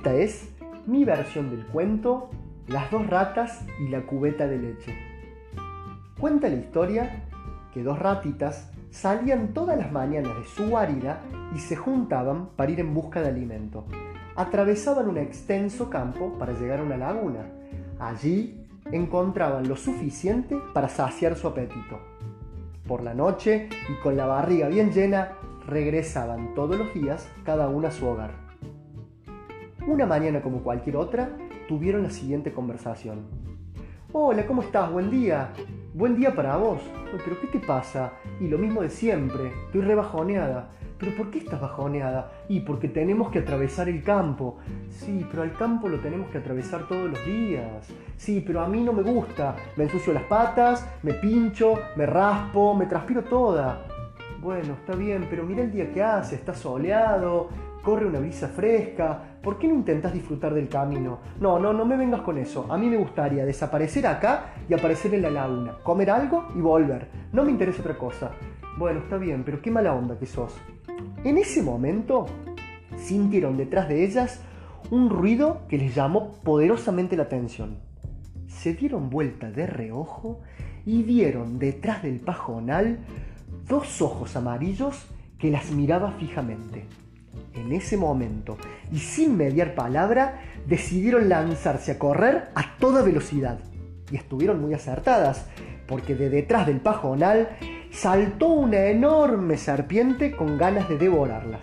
Esta es mi versión del cuento Las dos ratas y la cubeta de leche. Cuenta la historia que dos ratitas salían todas las mañanas de su guarida y se juntaban para ir en busca de alimento. Atravesaban un extenso campo para llegar a una laguna. Allí encontraban lo suficiente para saciar su apetito. Por la noche y con la barriga bien llena, regresaban todos los días cada una a su hogar. Una mañana como cualquier otra, tuvieron la siguiente conversación. Hola, ¿cómo estás? Buen día. Buen día para vos. ¿Pero qué te pasa? Y lo mismo de siempre. Estoy rebajoneada. ¿Pero por qué estás bajoneada? Y porque tenemos que atravesar el campo. Sí, pero al campo lo tenemos que atravesar todos los días. Sí, pero a mí no me gusta. Me ensucio las patas, me pincho, me raspo, me transpiro toda. Bueno, está bien, pero mira el día que hace, está soleado, corre una brisa fresca. ¿Por qué no intentas disfrutar del camino? No, no, no me vengas con eso. A mí me gustaría desaparecer acá y aparecer en la laguna, comer algo y volver. No me interesa otra cosa. Bueno, está bien, pero qué mala onda que sos. En ese momento, sintieron detrás de ellas un ruido que les llamó poderosamente la atención. Se dieron vuelta de reojo y vieron detrás del pajonal dos ojos amarillos que las miraba fijamente. En ese momento, y sin mediar palabra, decidieron lanzarse a correr a toda velocidad. Y estuvieron muy acertadas, porque de detrás del pajonal saltó una enorme serpiente con ganas de devorarlas.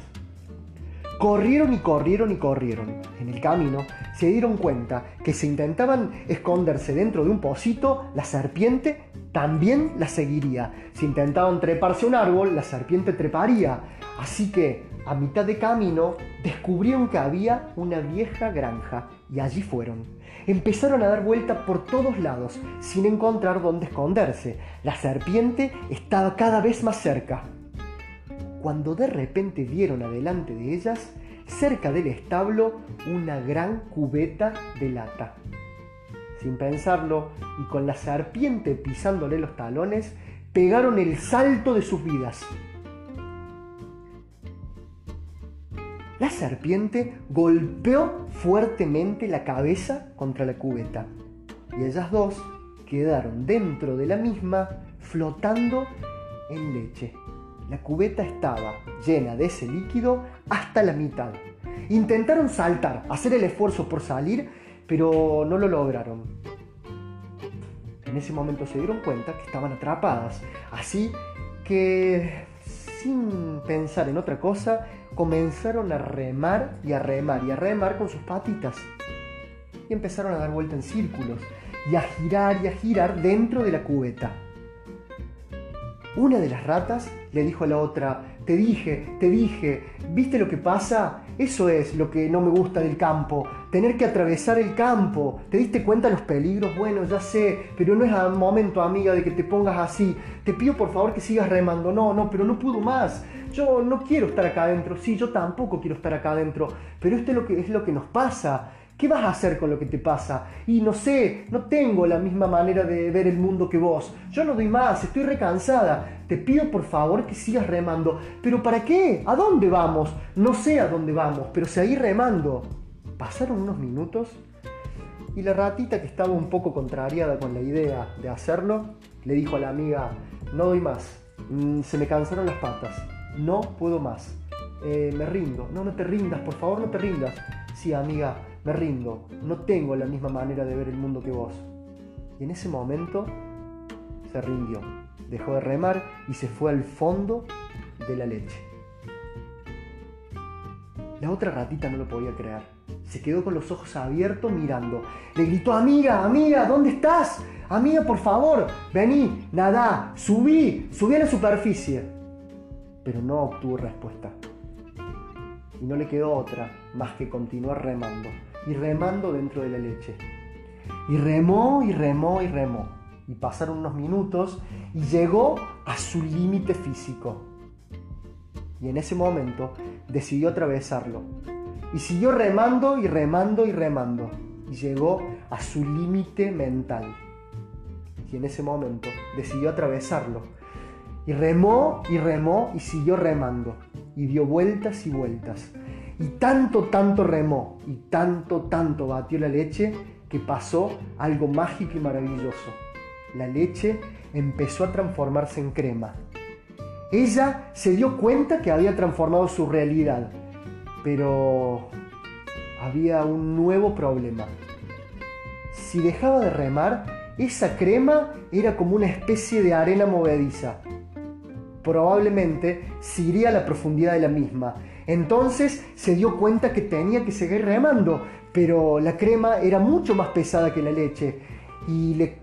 Corrieron y corrieron y corrieron. En el camino se dieron cuenta que si intentaban esconderse dentro de un pocito, la serpiente también la seguiría. Si intentaban treparse un árbol, la serpiente treparía. Así que, a mitad de camino, descubrieron que había una vieja granja y allí fueron. Empezaron a dar vuelta por todos lados, sin encontrar dónde esconderse. La serpiente estaba cada vez más cerca. Cuando de repente vieron adelante de ellas, cerca del establo, una gran cubeta de lata. Sin pensarlo, y con la serpiente pisándole los talones, pegaron el salto de sus vidas. La serpiente golpeó fuertemente la cabeza contra la cubeta y ellas dos quedaron dentro de la misma flotando en leche. La cubeta estaba llena de ese líquido hasta la mitad. Intentaron saltar, hacer el esfuerzo por salir, pero no lo lograron. En ese momento se dieron cuenta que estaban atrapadas, así que sin pensar en otra cosa, comenzaron a remar y a remar y a remar con sus patitas. Y empezaron a dar vuelta en círculos y a girar y a girar dentro de la cubeta. Una de las ratas le dijo a la otra, te dije, te dije, ¿viste lo que pasa? Eso es lo que no me gusta del campo, tener que atravesar el campo. ¿Te diste cuenta los peligros? Bueno, ya sé, pero no es al momento, amiga, de que te pongas así. Te pido por favor que sigas remando. No, no, pero no puedo más. Yo no quiero estar acá adentro. Sí, yo tampoco quiero estar acá adentro. Pero esto es lo que, es lo que nos pasa. ¿Qué vas a hacer con lo que te pasa? Y no sé, no tengo la misma manera de ver el mundo que vos. Yo no doy más, estoy recansada. Te pido por favor que sigas remando. ¿Pero para qué? ¿A dónde vamos? No sé a dónde vamos, pero seguí remando. Pasaron unos minutos y la ratita que estaba un poco contrariada con la idea de hacerlo, le dijo a la amiga, no doy más, mm, se me cansaron las patas, no puedo más, eh, me rindo, no, no te rindas, por favor no te rindas. Sí, amiga, me rindo, no tengo la misma manera de ver el mundo que vos. Y en ese momento se rindió, dejó de remar y se fue al fondo de la leche. La otra ratita no lo podía creer. Se quedó con los ojos abiertos mirando. Le gritó, amiga, amiga, ¿dónde estás? Amiga, por favor, vení, nada, subí, subí a la superficie. Pero no obtuvo respuesta. Y no le quedó otra más que continuar remando y remando dentro de la leche. Y remó y remó y remó. Y pasaron unos minutos y llegó a su límite físico. Y en ese momento decidió atravesarlo. Y siguió remando y remando y remando. Y llegó a su límite mental. Y en ese momento decidió atravesarlo. Y remó y remó y siguió remando. Y dio vueltas y vueltas Y tanto, tanto remó y tanto, tanto batió la leche que pasó algo mágico y maravilloso. La leche empezó a transformarse en crema. Ella se dio cuenta que había transformado su realidad, pero había un nuevo problema. Si dejaba de remar, esa crema era como una especie de arena movediza. Probablemente se iría a la profundidad de la misma. Entonces se dio cuenta que tenía que seguir remando, pero la crema era mucho más pesada que la leche y le,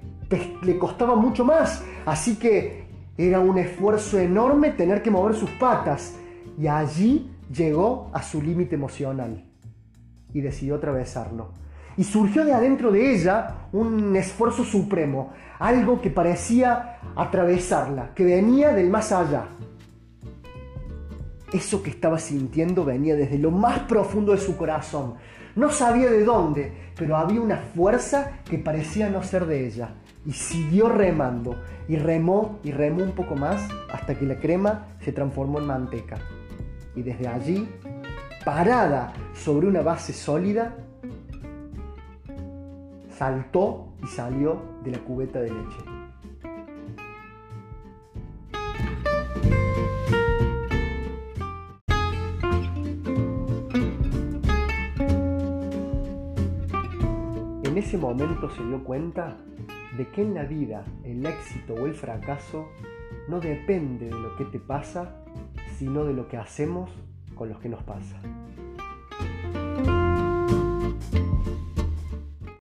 le costaba mucho más. Así que era un esfuerzo enorme tener que mover sus patas. Y allí llegó a su límite emocional y decidió atravesarlo. Y surgió de adentro de ella un esfuerzo supremo, algo que parecía atravesarla, que venía del más allá. Eso que estaba sintiendo venía desde lo más profundo de su corazón. No sabía de dónde, pero había una fuerza que parecía no ser de ella. Y siguió remando, y remó y remó un poco más hasta que la crema se transformó en manteca. Y desde allí parada sobre una base sólida, saltó y salió de la cubeta de leche. En ese momento se dio cuenta de que en la vida el éxito o el fracaso no depende de lo que te pasa, sino de lo que hacemos con los que nos pasa.